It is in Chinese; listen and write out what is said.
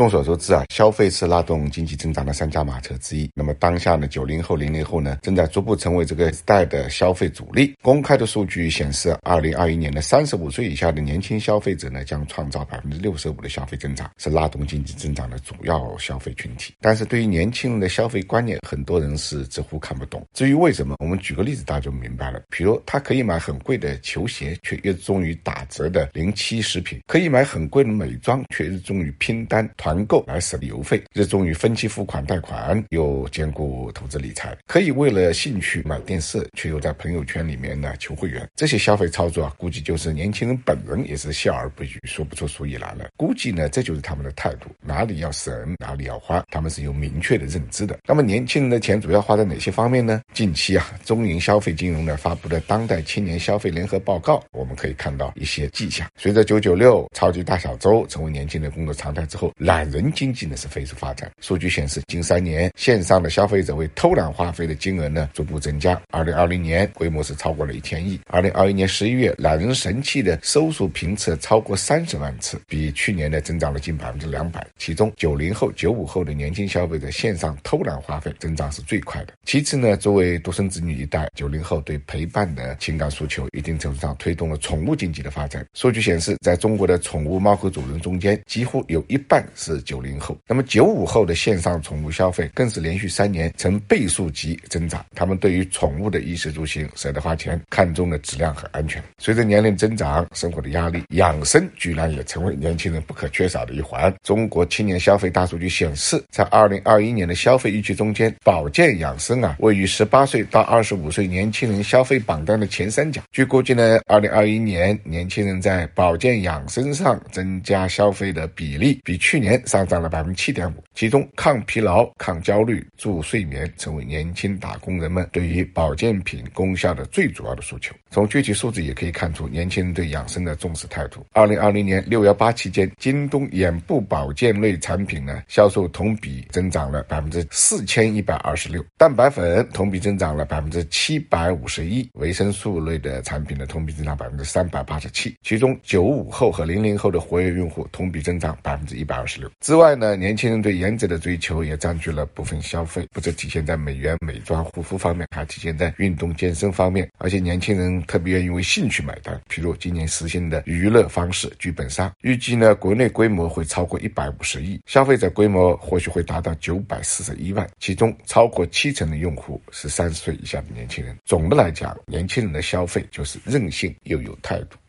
众所周知啊，消费是拉动经济增长的三驾马车之一。那么当下呢，九零后、零零后呢，正在逐步成为这个时代的消费主力。公开的数据显示，二零二一年的三十五岁以下的年轻消费者呢，将创造百分之六十五的消费增长，是拉动经济增长的主要消费群体。但是对于年轻人的消费观念，很多人是直呼看不懂。至于为什么，我们举个例子，大家就明白了。比如，他可以买很贵的球鞋，却热衷于打折的零七食品；可以买很贵的美妆，却热衷于拼单。团团购来省邮费，热衷于分期付款贷款，又兼顾投资理财，可以为了兴趣买电视，却又在朋友圈里面呢求会员。这些消费操作啊，估计就是年轻人本人也是笑而不语，说不出所以然了。估计呢，这就是他们的态度，哪里要省，哪里要花，他们是有明确的认知的。那么，年轻人的钱主要花在哪些方面呢？近期啊，中银消费金融呢发布的《当代青年消费联合报告》，我们可以看到一些迹象。随着九九六、超级大小周成为年轻人工作常态之后，懒人。经济呢是飞速发展。数据显示，近三年线上的消费者为偷懒花费的金额呢逐步增加。二零二零年规模是超过了一千亿。二零二一年十一月，懒人神器的搜索频次超过三十万次，比去年呢增长了近百分之两百。其中，九零后、九五后的年轻消费者线上偷懒花费增长是最快的。其次呢，作为独生子女一代，九零后对陪伴的情感诉求，一定程度上推动了宠物经济的发展。数据显示，在中国的宠物猫狗主人中间，几乎有一半是九零后。那么九五后的线上宠物消费更是连续三年呈倍数级增长。他们对于宠物的衣食住行舍得花钱，看重了质量和安全。随着年龄增长，生活的压力，养生居然也成为年轻人不可缺少的一环。中国青年消费大数据显示，在二零二一年的消费预期中间，保健养生啊位于十八岁到二十五岁年轻人消费榜单的前三甲。据估计呢，二零二一年年轻人在保健养生上增加消费的比例比去年上涨了百。百分之七点五，其中抗疲劳、抗焦虑、助睡眠成为年轻打工人们对于保健品功效的最主要的诉求。从具体数字也可以看出，年轻人对养生的重视态度。二零二零年六幺八期间，京东眼部保健类产品呢销售同比增长了百分之四千一百二十六，蛋白粉同比增长了百分之七百五十一，维生素类的产品呢同比增长百分之三百八十七。其中九五后和零零后的活跃用户同比增长百分之一百二十之外呢。年轻人对颜值的追求也占据了部分消费，不只体现在美颜、美妆、护肤方面，还体现在运动健身方面。而且年轻人特别愿意为兴趣买单，譬如今年实行的娱乐方式剧本杀，预计呢国内规模会超过一百五十亿，消费者规模或许会达到九百四十一万，其中超过七成的用户是三十岁以下的年轻人。总的来讲，年轻人的消费就是任性又有态度。